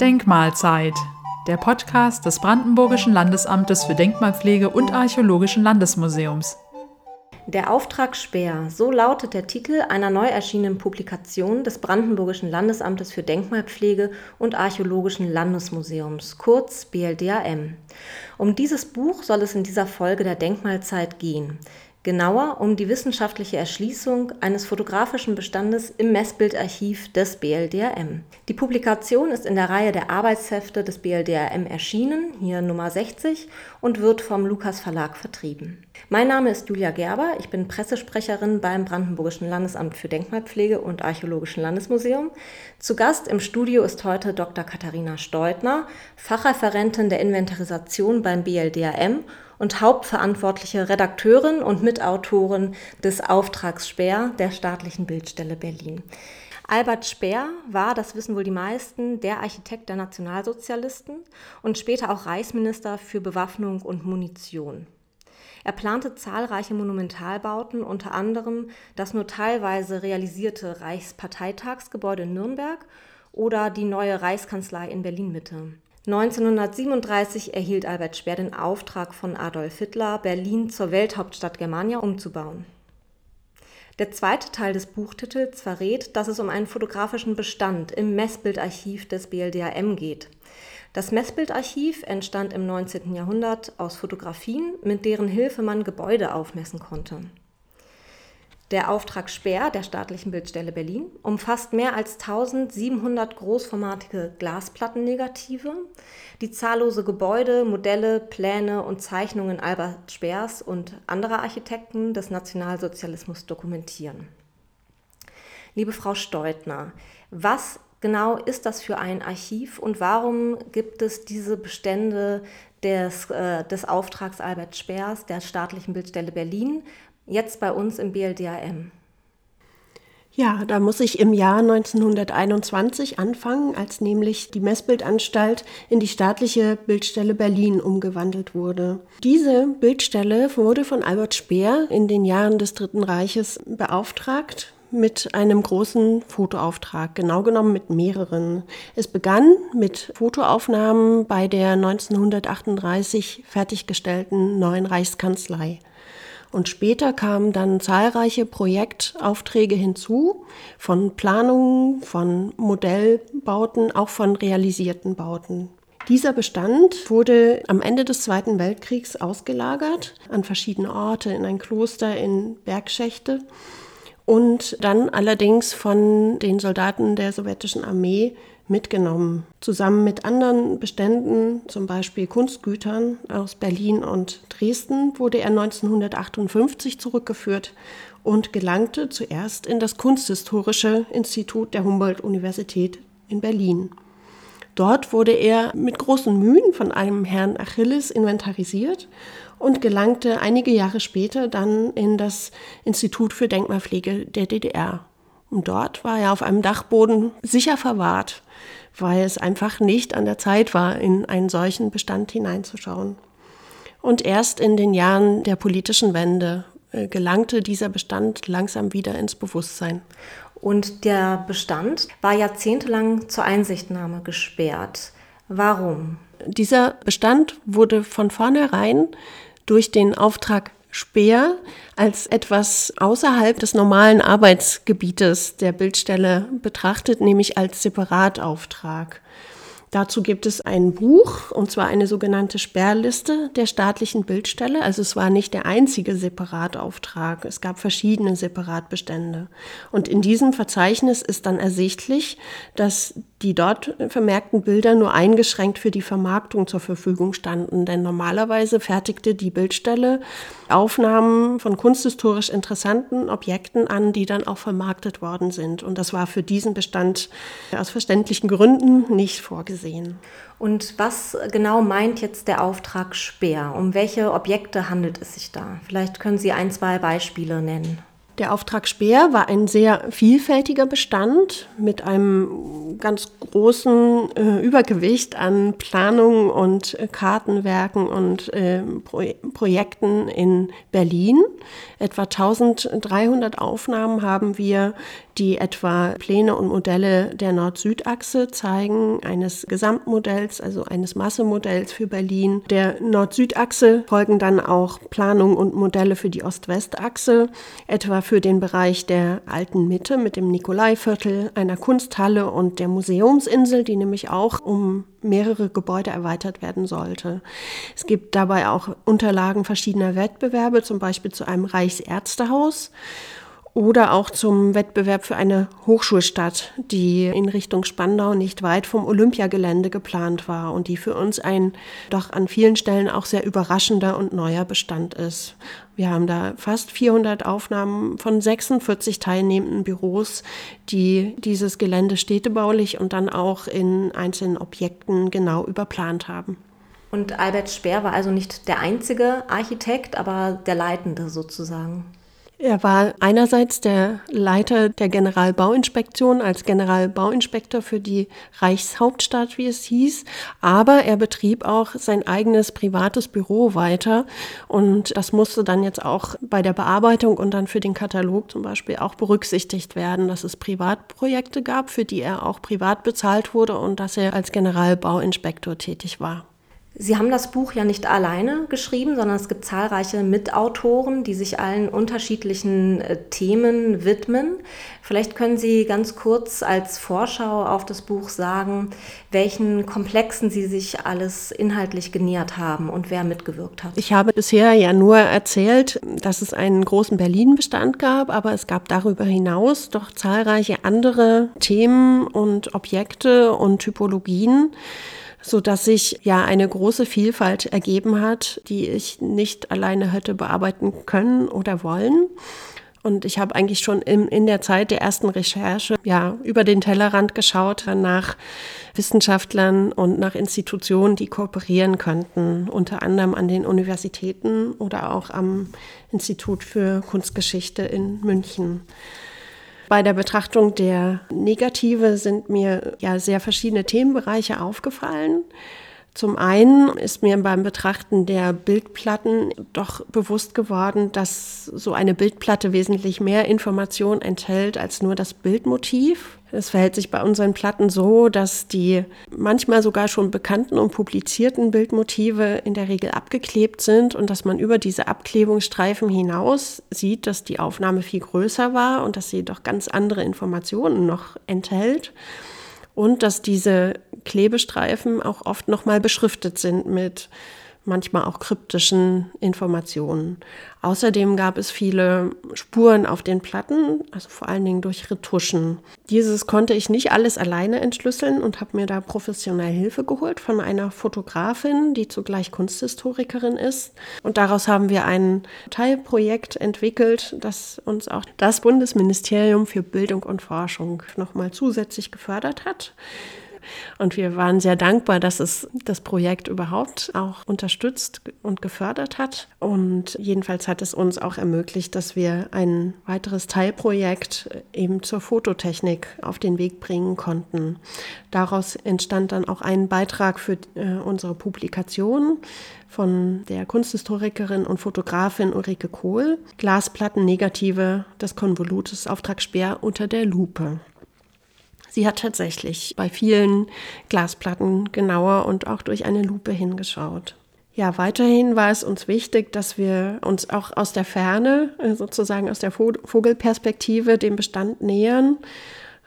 Denkmalzeit, der Podcast des Brandenburgischen Landesamtes für Denkmalpflege und Archäologischen Landesmuseums. Der Auftrag Speer, so lautet der Titel einer neu erschienenen Publikation des Brandenburgischen Landesamtes für Denkmalpflege und Archäologischen Landesmuseums, kurz BLDAM. Um dieses Buch soll es in dieser Folge der Denkmalzeit gehen genauer um die wissenschaftliche Erschließung eines fotografischen Bestandes im Messbildarchiv des BLDRM. Die Publikation ist in der Reihe der Arbeitshefte des BLDRM erschienen, hier Nummer 60, und wird vom Lukas Verlag vertrieben. Mein Name ist Julia Gerber, ich bin Pressesprecherin beim Brandenburgischen Landesamt für Denkmalpflege und Archäologischen Landesmuseum. Zu Gast im Studio ist heute Dr. Katharina Steutner, Fachreferentin der Inventarisation beim BLDRM und hauptverantwortliche Redakteurin und Mitautorin des Auftrags Speer der staatlichen Bildstelle Berlin. Albert Speer war, das wissen wohl die meisten, der Architekt der Nationalsozialisten und später auch Reichsminister für Bewaffnung und Munition. Er plante zahlreiche Monumentalbauten, unter anderem das nur teilweise realisierte Reichsparteitagsgebäude in Nürnberg oder die neue Reichskanzlei in Berlin-Mitte. 1937 erhielt Albert Speer den Auftrag von Adolf Hitler, Berlin zur Welthauptstadt Germania umzubauen. Der zweite Teil des Buchtitels verrät, dass es um einen fotografischen Bestand im Messbildarchiv des BLDAM geht. Das Messbildarchiv entstand im 19. Jahrhundert aus Fotografien, mit deren Hilfe man Gebäude aufmessen konnte. Der Auftrag Speer der staatlichen Bildstelle Berlin umfasst mehr als 1700 großformatige Glasplattennegative, die zahllose Gebäude, Modelle, Pläne und Zeichnungen Albert Speers und anderer Architekten des Nationalsozialismus dokumentieren. Liebe Frau Steutner, was genau ist das für ein Archiv und warum gibt es diese Bestände des, äh, des Auftrags Albert Speers der staatlichen Bildstelle Berlin jetzt bei uns im BLDAM? Ja, da muss ich im Jahr 1921 anfangen, als nämlich die Messbildanstalt in die staatliche Bildstelle Berlin umgewandelt wurde. Diese Bildstelle wurde von Albert Speer in den Jahren des Dritten Reiches beauftragt mit einem großen Fotoauftrag, genau genommen mit mehreren. Es begann mit Fotoaufnahmen bei der 1938 fertiggestellten neuen Reichskanzlei. Und später kamen dann zahlreiche Projektaufträge hinzu, von Planungen, von Modellbauten, auch von realisierten Bauten. Dieser Bestand wurde am Ende des Zweiten Weltkriegs ausgelagert an verschiedene Orte, in ein Kloster, in Bergschächte und dann allerdings von den Soldaten der sowjetischen Armee mitgenommen. Zusammen mit anderen Beständen, zum Beispiel Kunstgütern aus Berlin und Dresden, wurde er 1958 zurückgeführt und gelangte zuerst in das Kunsthistorische Institut der Humboldt-Universität in Berlin. Dort wurde er mit großen Mühen von einem Herrn Achilles inventarisiert und gelangte einige Jahre später dann in das Institut für Denkmalpflege der DDR. Und dort war er auf einem Dachboden sicher verwahrt, weil es einfach nicht an der Zeit war, in einen solchen Bestand hineinzuschauen. Und erst in den Jahren der politischen Wende äh, gelangte dieser Bestand langsam wieder ins Bewusstsein. Und der Bestand war jahrzehntelang zur Einsichtnahme gesperrt. Warum? Dieser Bestand wurde von vornherein durch den Auftrag Speer als etwas außerhalb des normalen Arbeitsgebietes der Bildstelle betrachtet, nämlich als Separatauftrag. Dazu gibt es ein Buch, und zwar eine sogenannte Sperrliste der staatlichen Bildstelle. Also es war nicht der einzige Separatauftrag. Es gab verschiedene Separatbestände. Und in diesem Verzeichnis ist dann ersichtlich, dass die dort vermerkten Bilder nur eingeschränkt für die Vermarktung zur Verfügung standen. Denn normalerweise fertigte die Bildstelle Aufnahmen von kunsthistorisch interessanten Objekten an, die dann auch vermarktet worden sind. Und das war für diesen Bestand aus verständlichen Gründen nicht vorgesehen. Und was genau meint jetzt der Auftrag Speer? Um welche Objekte handelt es sich da? Vielleicht können Sie ein, zwei Beispiele nennen. Der Auftrag Speer war ein sehr vielfältiger Bestand mit einem ganz großen äh, Übergewicht an Planungen und äh, Kartenwerken und äh, Pro Projekten in Berlin. Etwa 1300 Aufnahmen haben wir, die etwa Pläne und Modelle der Nord-Süd-Achse zeigen, eines Gesamtmodells, also eines Massemodells für Berlin. Der Nord-Süd-Achse folgen dann auch Planungen und Modelle für die Ost-West-Achse, etwa für den Bereich der alten Mitte mit dem Nikolaiviertel, einer Kunsthalle und der Museumsinsel, die nämlich auch um mehrere Gebäude erweitert werden sollte. Es gibt dabei auch Unterlagen verschiedener Wettbewerbe, zum Beispiel zu einem Reichsärztehaus oder auch zum Wettbewerb für eine Hochschulstadt, die in Richtung Spandau nicht weit vom Olympiagelände geplant war und die für uns ein doch an vielen Stellen auch sehr überraschender und neuer Bestand ist. Wir haben da fast 400 Aufnahmen von 46 teilnehmenden Büros, die dieses Gelände städtebaulich und dann auch in einzelnen Objekten genau überplant haben. Und Albert Speer war also nicht der einzige Architekt, aber der Leitende sozusagen. Er war einerseits der Leiter der Generalbauinspektion als Generalbauinspektor für die Reichshauptstadt, wie es hieß, aber er betrieb auch sein eigenes privates Büro weiter und das musste dann jetzt auch bei der Bearbeitung und dann für den Katalog zum Beispiel auch berücksichtigt werden, dass es Privatprojekte gab, für die er auch privat bezahlt wurde und dass er als Generalbauinspektor tätig war. Sie haben das Buch ja nicht alleine geschrieben, sondern es gibt zahlreiche Mitautoren, die sich allen unterschiedlichen äh, Themen widmen. Vielleicht können Sie ganz kurz als Vorschau auf das Buch sagen, welchen Komplexen Sie sich alles inhaltlich genähert haben und wer mitgewirkt hat. Ich habe bisher ja nur erzählt, dass es einen großen Berlin-Bestand gab, aber es gab darüber hinaus doch zahlreiche andere Themen und Objekte und Typologien so dass sich ja eine große Vielfalt ergeben hat, die ich nicht alleine hätte bearbeiten können oder wollen. Und ich habe eigentlich schon in, in der Zeit der ersten Recherche ja über den Tellerrand geschaut nach Wissenschaftlern und nach Institutionen, die kooperieren könnten, unter anderem an den Universitäten oder auch am Institut für Kunstgeschichte in München. Bei der Betrachtung der Negative sind mir ja sehr verschiedene Themenbereiche aufgefallen. Zum einen ist mir beim Betrachten der Bildplatten doch bewusst geworden, dass so eine Bildplatte wesentlich mehr Information enthält als nur das Bildmotiv. Es verhält sich bei unseren Platten so, dass die manchmal sogar schon bekannten und publizierten Bildmotive in der Regel abgeklebt sind und dass man über diese Abklebungsstreifen hinaus sieht, dass die Aufnahme viel größer war und dass sie doch ganz andere Informationen noch enthält und dass diese Klebestreifen auch oft nochmal beschriftet sind mit manchmal auch kryptischen Informationen. Außerdem gab es viele Spuren auf den Platten, also vor allen Dingen durch Retuschen. Dieses konnte ich nicht alles alleine entschlüsseln und habe mir da professionell Hilfe geholt von einer Fotografin, die zugleich Kunsthistorikerin ist. Und daraus haben wir ein Teilprojekt entwickelt, das uns auch das Bundesministerium für Bildung und Forschung nochmal zusätzlich gefördert hat. Und wir waren sehr dankbar, dass es das Projekt überhaupt auch unterstützt und gefördert hat. Und jedenfalls hat es uns auch ermöglicht, dass wir ein weiteres Teilprojekt eben zur Fototechnik auf den Weg bringen konnten. Daraus entstand dann auch ein Beitrag für äh, unsere Publikation von der Kunsthistorikerin und Fotografin Ulrike Kohl, Glasplatten Negative des Konvolutes Auftrag Speer unter der Lupe. Sie hat tatsächlich bei vielen Glasplatten genauer und auch durch eine Lupe hingeschaut. Ja, weiterhin war es uns wichtig, dass wir uns auch aus der Ferne, äh, sozusagen aus der Vogelperspektive, dem Bestand nähern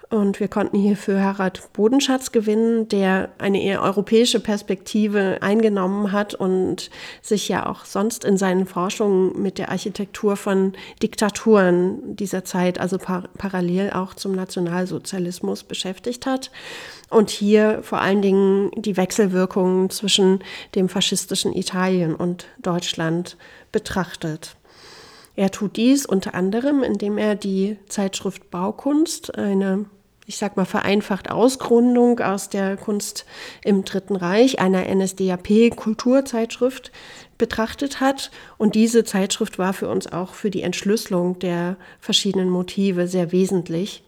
und wir konnten hierfür Harald Bodenschatz gewinnen, der eine eher europäische Perspektive eingenommen hat und sich ja auch sonst in seinen Forschungen mit der Architektur von Diktaturen dieser Zeit, also par parallel auch zum Nationalsozialismus beschäftigt hat. Und hier vor allen Dingen die Wechselwirkungen zwischen dem faschistischen Italien und Deutschland betrachtet. Er tut dies unter anderem, indem er die Zeitschrift Baukunst, eine ich sag mal vereinfacht Ausgründung aus der Kunst im Dritten Reich, einer NSDAP-Kulturzeitschrift, betrachtet hat. Und diese Zeitschrift war für uns auch für die Entschlüsselung der verschiedenen Motive sehr wesentlich.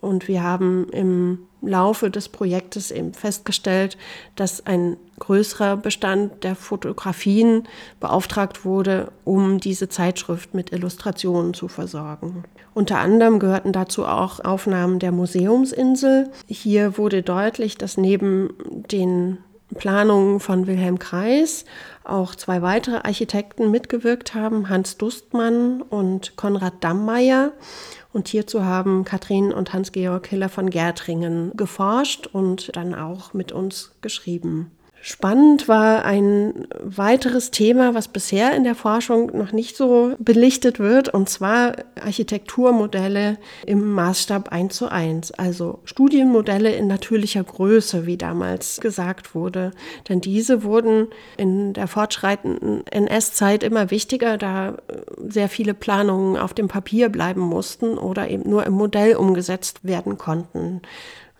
Und wir haben im Laufe des Projektes eben festgestellt, dass ein größerer Bestand der Fotografien beauftragt wurde, um diese Zeitschrift mit Illustrationen zu versorgen. Unter anderem gehörten dazu auch Aufnahmen der Museumsinsel. Hier wurde deutlich, dass neben den Planungen von Wilhelm Kreis auch zwei weitere Architekten mitgewirkt haben, Hans Dustmann und Konrad Dammeier. Und hierzu haben Katrin und Hans-Georg Hiller von Gärtringen geforscht und dann auch mit uns geschrieben. Spannend war ein weiteres Thema, was bisher in der Forschung noch nicht so belichtet wird, und zwar Architekturmodelle im Maßstab 1 zu 1, also Studienmodelle in natürlicher Größe, wie damals gesagt wurde. Denn diese wurden in der fortschreitenden NS-Zeit immer wichtiger, da sehr viele Planungen auf dem Papier bleiben mussten oder eben nur im Modell umgesetzt werden konnten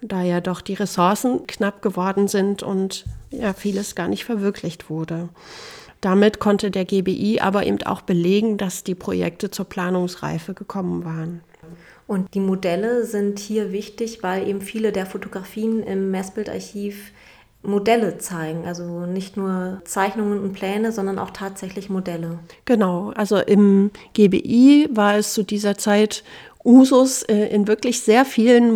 da ja doch die Ressourcen knapp geworden sind und ja vieles gar nicht verwirklicht wurde. Damit konnte der GBI aber eben auch belegen, dass die Projekte zur Planungsreife gekommen waren. Und die Modelle sind hier wichtig, weil eben viele der Fotografien im Messbildarchiv Modelle zeigen, also nicht nur Zeichnungen und Pläne, sondern auch tatsächlich Modelle. Genau, also im GBI war es zu dieser Zeit Usus äh, in wirklich sehr vielen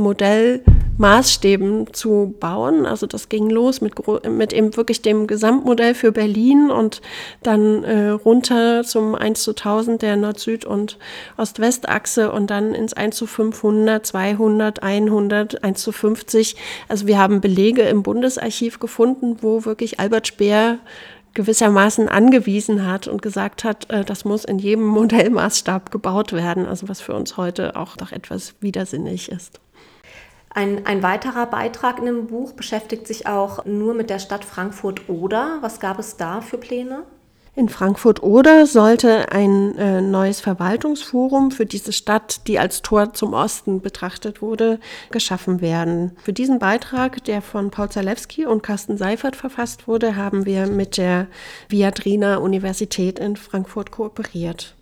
Modellmaßstäben zu bauen. Also das ging los mit, mit eben wirklich dem Gesamtmodell für Berlin und dann äh, runter zum 1 zu 1000 der Nord-Süd- und Ost-West-Achse und dann ins 1 zu 500, 200, 100, 1 zu 50. Also wir haben Belege im Bundesarchiv gefunden, wo wirklich Albert Speer gewissermaßen angewiesen hat und gesagt hat, äh, das muss in jedem Modellmaßstab gebaut werden, also was für uns heute auch doch etwas widersinnig ist. Ein, ein weiterer Beitrag in dem Buch beschäftigt sich auch nur mit der Stadt Frankfurt-Oder. Was gab es da für Pläne? In Frankfurt-Oder sollte ein äh, neues Verwaltungsforum für diese Stadt, die als Tor zum Osten betrachtet wurde, geschaffen werden. Für diesen Beitrag, der von Paul Zalewski und Carsten Seifert verfasst wurde, haben wir mit der Viadrina Universität in Frankfurt kooperiert.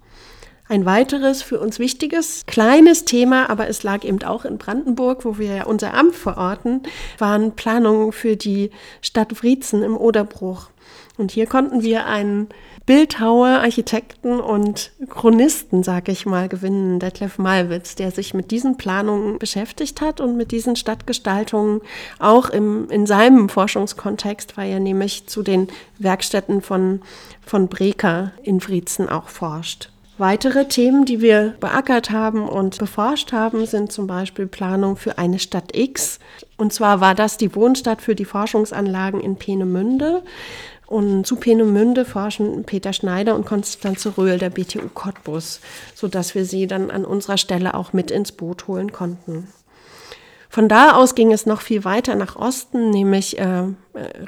Ein weiteres für uns wichtiges, kleines Thema, aber es lag eben auch in Brandenburg, wo wir ja unser Amt verorten, waren Planungen für die Stadt Wriezen im Oderbruch. Und hier konnten wir einen Bildhauer, Architekten und Chronisten, sage ich mal, gewinnen, Detlef Malwitz, der sich mit diesen Planungen beschäftigt hat und mit diesen Stadtgestaltungen auch im, in seinem Forschungskontext, weil er nämlich zu den Werkstätten von, von Breker in Friezen auch forscht. Weitere Themen, die wir beackert haben und beforscht haben, sind zum Beispiel Planung für eine Stadt X. Und zwar war das die Wohnstadt für die Forschungsanlagen in Peenemünde. Und zu Peenemünde forschen Peter Schneider und Konstanze Röhl der BTU Cottbus, sodass wir sie dann an unserer Stelle auch mit ins Boot holen konnten. Von da aus ging es noch viel weiter nach Osten, nämlich äh,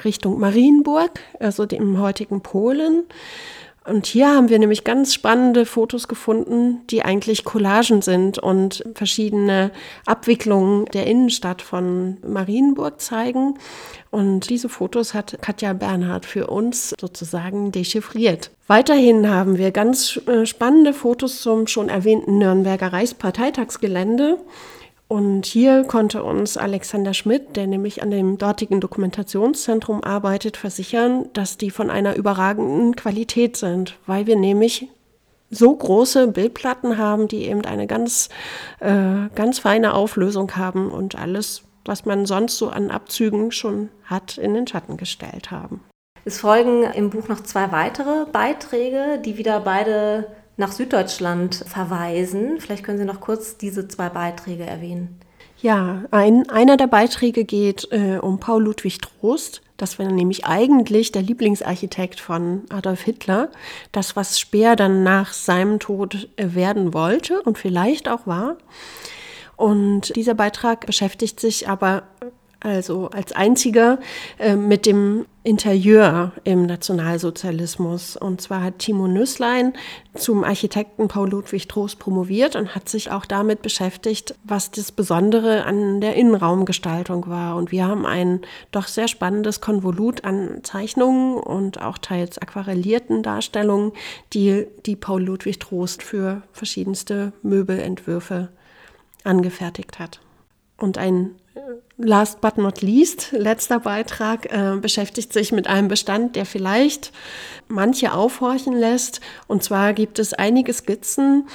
Richtung Marienburg, also dem heutigen Polen. Und hier haben wir nämlich ganz spannende Fotos gefunden, die eigentlich Collagen sind und verschiedene Abwicklungen der Innenstadt von Marienburg zeigen. Und diese Fotos hat Katja Bernhard für uns sozusagen dechiffriert. Weiterhin haben wir ganz äh, spannende Fotos zum schon erwähnten Nürnberger Reichsparteitagsgelände. Und hier konnte uns Alexander Schmidt, der nämlich an dem dortigen Dokumentationszentrum arbeitet, versichern, dass die von einer überragenden Qualität sind, weil wir nämlich so große Bildplatten haben, die eben eine ganz, äh, ganz feine Auflösung haben und alles, was man sonst so an Abzügen schon hat, in den Schatten gestellt haben. Es folgen im Buch noch zwei weitere Beiträge, die wieder beide nach Süddeutschland verweisen. Vielleicht können Sie noch kurz diese zwei Beiträge erwähnen. Ja, ein, einer der Beiträge geht äh, um Paul Ludwig Trost. Das war nämlich eigentlich der Lieblingsarchitekt von Adolf Hitler. Das, was Speer dann nach seinem Tod äh, werden wollte und vielleicht auch war. Und dieser Beitrag beschäftigt sich aber also als einziger äh, mit dem Interieur im Nationalsozialismus. Und zwar hat Timo Nüsslein zum Architekten Paul Ludwig Trost promoviert und hat sich auch damit beschäftigt, was das Besondere an der Innenraumgestaltung war. Und wir haben ein doch sehr spannendes Konvolut an Zeichnungen und auch teils aquarellierten Darstellungen, die, die Paul Ludwig Trost für verschiedenste Möbelentwürfe angefertigt hat. Und ein last but not least, letzter Beitrag, äh, beschäftigt sich mit einem Bestand, der vielleicht manche aufhorchen lässt. Und zwar gibt es einige Skizzen,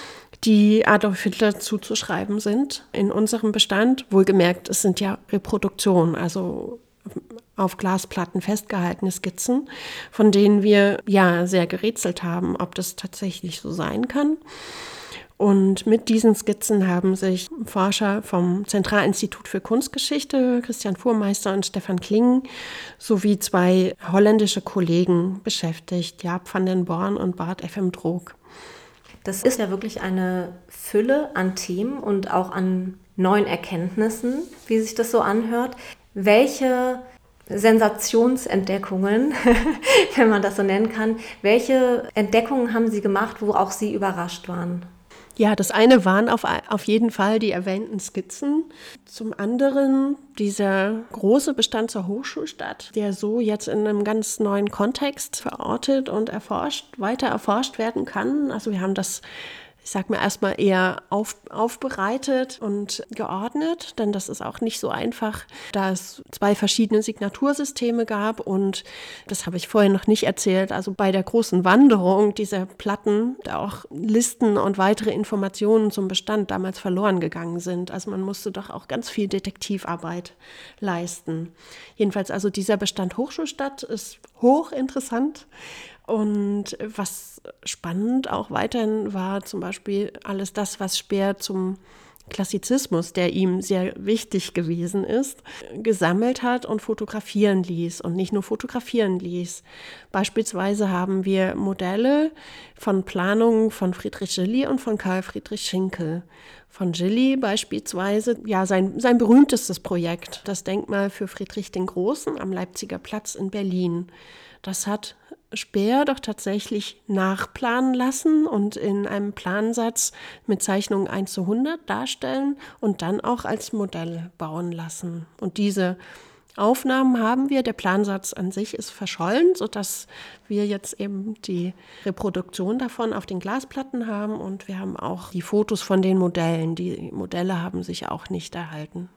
die Adolf Hitler zuzuschreiben sind in unserem Bestand. Wohlgemerkt, es sind ja Reproduktionen, also auf Glasplatten festgehaltene Skizzen, von denen wir ja sehr gerätselt haben, ob das tatsächlich so sein kann. Und mit diesen Skizzen haben sich Forscher vom Zentralinstitut für Kunstgeschichte, Christian Fuhrmeister und Stefan Kling, sowie zwei holländische Kollegen beschäftigt, Jaap van den Born und Bart F.M. Droog. Das ist ja wirklich eine Fülle an Themen und auch an neuen Erkenntnissen, wie sich das so anhört. Welche Sensationsentdeckungen, wenn man das so nennen kann, welche Entdeckungen haben Sie gemacht, wo auch Sie überrascht waren? Ja, das eine waren auf, auf jeden Fall die erwähnten Skizzen. Zum anderen dieser große Bestand zur Hochschulstadt, der so jetzt in einem ganz neuen Kontext verortet und erforscht, weiter erforscht werden kann. Also wir haben das ich sag mal, erstmal eher auf, aufbereitet und geordnet, denn das ist auch nicht so einfach, da es zwei verschiedene Signatursysteme gab und das habe ich vorher noch nicht erzählt. Also bei der großen Wanderung dieser Platten da auch Listen und weitere Informationen zum Bestand damals verloren gegangen sind. Also man musste doch auch ganz viel Detektivarbeit leisten. Jedenfalls also dieser Bestand Hochschulstadt ist hochinteressant. Und was spannend auch weiterhin war zum Beispiel alles das, was Speer zum Klassizismus, der ihm sehr wichtig gewesen ist, gesammelt hat und fotografieren ließ und nicht nur fotografieren ließ. Beispielsweise haben wir Modelle von Planungen von Friedrich Gilly und von Karl Friedrich Schinkel. Von Gilly beispielsweise, ja, sein, sein berühmtestes Projekt, das Denkmal für Friedrich den Großen am Leipziger Platz in Berlin. Das hat Speer doch tatsächlich nachplanen lassen und in einem Plansatz mit Zeichnungen 1 zu 100 darstellen und dann auch als Modell bauen lassen. Und diese Aufnahmen haben wir. Der Plansatz an sich ist verschollen, sodass wir jetzt eben die Reproduktion davon auf den Glasplatten haben und wir haben auch die Fotos von den Modellen. Die Modelle haben sich auch nicht erhalten.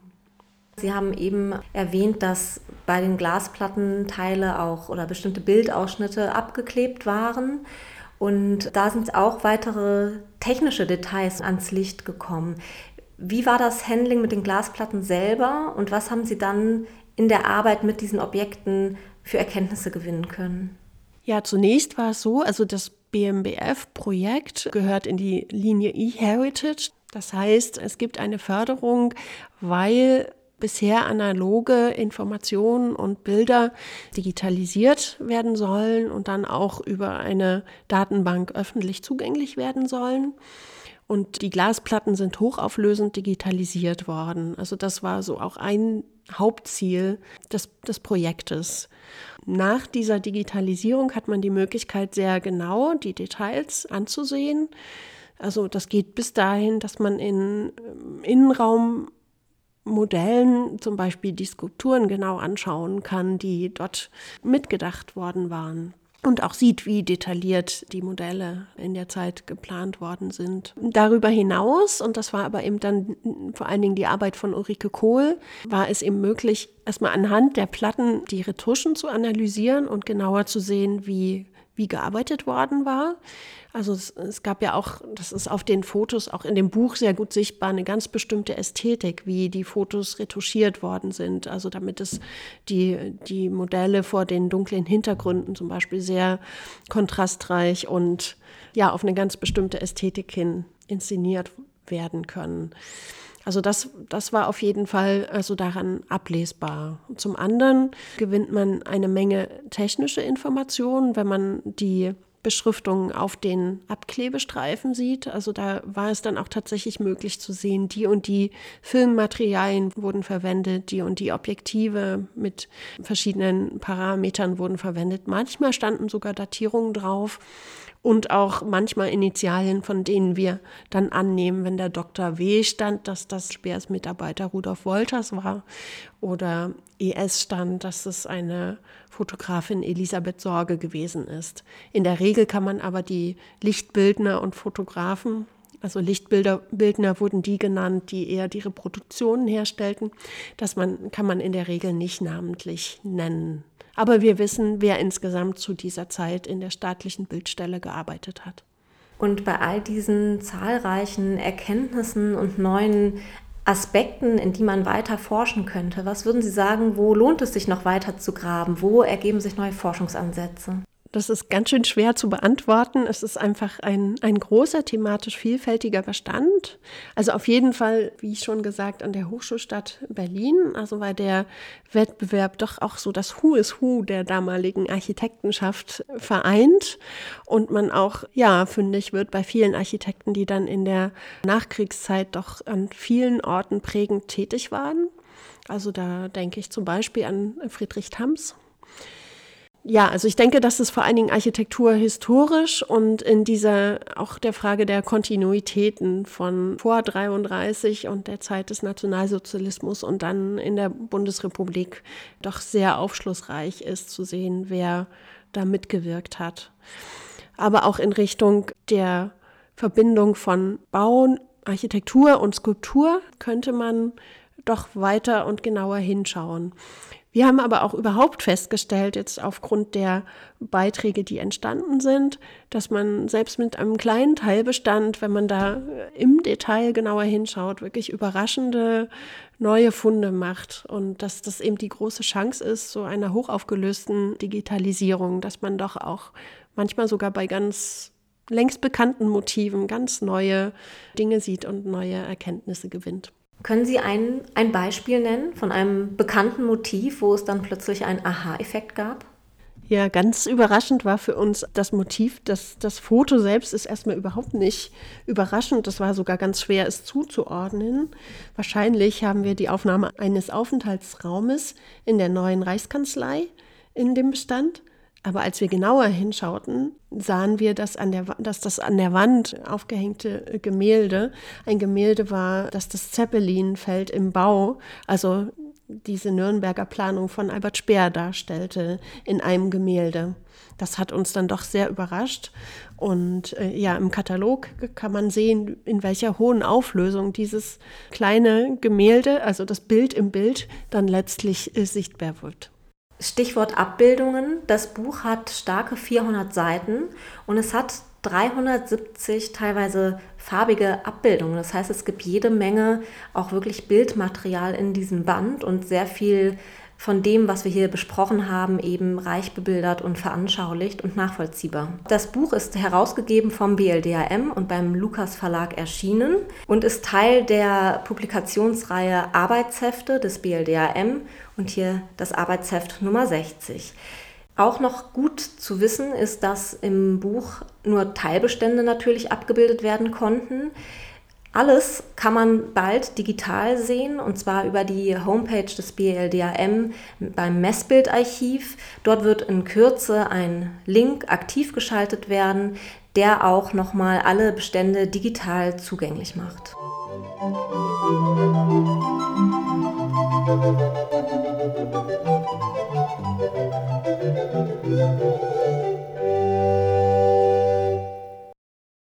Sie haben eben erwähnt, dass bei den Glasplatten Teile auch oder bestimmte Bildausschnitte abgeklebt waren. Und da sind auch weitere technische Details ans Licht gekommen. Wie war das Handling mit den Glasplatten selber und was haben Sie dann in der Arbeit mit diesen Objekten für Erkenntnisse gewinnen können? Ja, zunächst war es so, also das BMBF-Projekt gehört in die Linie eHeritage. Das heißt, es gibt eine Förderung, weil bisher analoge Informationen und Bilder digitalisiert werden sollen und dann auch über eine Datenbank öffentlich zugänglich werden sollen. Und die Glasplatten sind hochauflösend digitalisiert worden. Also das war so auch ein Hauptziel des, des Projektes. Nach dieser Digitalisierung hat man die Möglichkeit, sehr genau die Details anzusehen. Also das geht bis dahin, dass man in ähm, Innenraum Modellen zum Beispiel die Skulpturen genau anschauen kann, die dort mitgedacht worden waren. Und auch sieht, wie detailliert die Modelle in der Zeit geplant worden sind. Darüber hinaus, und das war aber eben dann vor allen Dingen die Arbeit von Ulrike Kohl, war es eben möglich, erstmal anhand der Platten die Retuschen zu analysieren und genauer zu sehen, wie wie gearbeitet worden war. Also es, es, gab ja auch, das ist auf den Fotos, auch in dem Buch sehr gut sichtbar, eine ganz bestimmte Ästhetik, wie die Fotos retuschiert worden sind. Also damit es die, die Modelle vor den dunklen Hintergründen zum Beispiel sehr kontrastreich und ja, auf eine ganz bestimmte Ästhetik hin inszeniert werden können. Also das, das war auf jeden Fall also daran ablesbar. Zum anderen gewinnt man eine Menge technische Informationen, wenn man die Beschriftungen auf den Abklebestreifen sieht. Also da war es dann auch tatsächlich möglich zu sehen, die und die Filmmaterialien wurden verwendet, die und die Objektive mit verschiedenen Parametern wurden verwendet. Manchmal standen sogar Datierungen drauf und auch manchmal Initialien, von denen wir dann annehmen, wenn der Dr. W stand, dass das Speers Mitarbeiter Rudolf Wolters war oder ES stand, dass es eine Fotografin Elisabeth Sorge gewesen ist. In der Regel kann man aber die Lichtbildner und Fotografen also Lichtbildner wurden die genannt, die eher die Reproduktionen herstellten. Das man, kann man in der Regel nicht namentlich nennen. Aber wir wissen, wer insgesamt zu dieser Zeit in der staatlichen Bildstelle gearbeitet hat. Und bei all diesen zahlreichen Erkenntnissen und neuen Aspekten, in die man weiter forschen könnte, was würden Sie sagen, wo lohnt es sich noch weiter zu graben? Wo ergeben sich neue Forschungsansätze? Das ist ganz schön schwer zu beantworten. Es ist einfach ein, ein großer thematisch vielfältiger Bestand. Also auf jeden Fall, wie schon gesagt, an der Hochschulstadt Berlin. Also weil der Wettbewerb doch auch so das Who is Who der damaligen Architektenschaft vereint und man auch, ja, fündig wird bei vielen Architekten, die dann in der Nachkriegszeit doch an vielen Orten prägend tätig waren. Also da denke ich zum Beispiel an Friedrich Thams, ja, also ich denke, dass es vor allen Dingen Architektur historisch und in dieser auch der Frage der Kontinuitäten von vor 33 und der Zeit des Nationalsozialismus und dann in der Bundesrepublik doch sehr aufschlussreich ist zu sehen, wer da mitgewirkt hat. Aber auch in Richtung der Verbindung von Bauen, Architektur und Skulptur könnte man doch weiter und genauer hinschauen. Wir haben aber auch überhaupt festgestellt, jetzt aufgrund der Beiträge, die entstanden sind, dass man selbst mit einem kleinen Teilbestand, wenn man da im Detail genauer hinschaut, wirklich überraschende neue Funde macht und dass das eben die große Chance ist, so einer hochaufgelösten Digitalisierung, dass man doch auch manchmal sogar bei ganz längst bekannten Motiven ganz neue Dinge sieht und neue Erkenntnisse gewinnt. Können Sie ein, ein Beispiel nennen von einem bekannten Motiv, wo es dann plötzlich einen Aha-Effekt gab? Ja, ganz überraschend war für uns das Motiv, dass das Foto selbst ist erstmal überhaupt nicht überraschend. Das war sogar ganz schwer, es zuzuordnen. Wahrscheinlich haben wir die Aufnahme eines Aufenthaltsraumes in der neuen Reichskanzlei in dem Bestand. Aber als wir genauer hinschauten, sahen wir, dass, an der, dass das an der Wand aufgehängte Gemälde ein Gemälde war, das das Zeppelinfeld im Bau, also diese Nürnberger Planung von Albert Speer darstellte, in einem Gemälde. Das hat uns dann doch sehr überrascht. Und äh, ja, im Katalog kann man sehen, in welcher hohen Auflösung dieses kleine Gemälde, also das Bild im Bild, dann letztlich äh, sichtbar wird. Stichwort Abbildungen. Das Buch hat starke 400 Seiten und es hat 370 teilweise farbige Abbildungen. Das heißt, es gibt jede Menge auch wirklich Bildmaterial in diesem Band und sehr viel von dem, was wir hier besprochen haben, eben reich bebildert und veranschaulicht und nachvollziehbar. Das Buch ist herausgegeben vom BLDAM und beim Lukas Verlag erschienen und ist Teil der Publikationsreihe Arbeitshefte des BLDAM und hier das Arbeitsheft Nummer 60. Auch noch gut zu wissen ist, dass im Buch nur Teilbestände natürlich abgebildet werden konnten. Alles kann man bald digital sehen und zwar über die Homepage des BLDAM beim Messbildarchiv. Dort wird in Kürze ein Link aktiv geschaltet werden, der auch nochmal alle Bestände digital zugänglich macht. Musik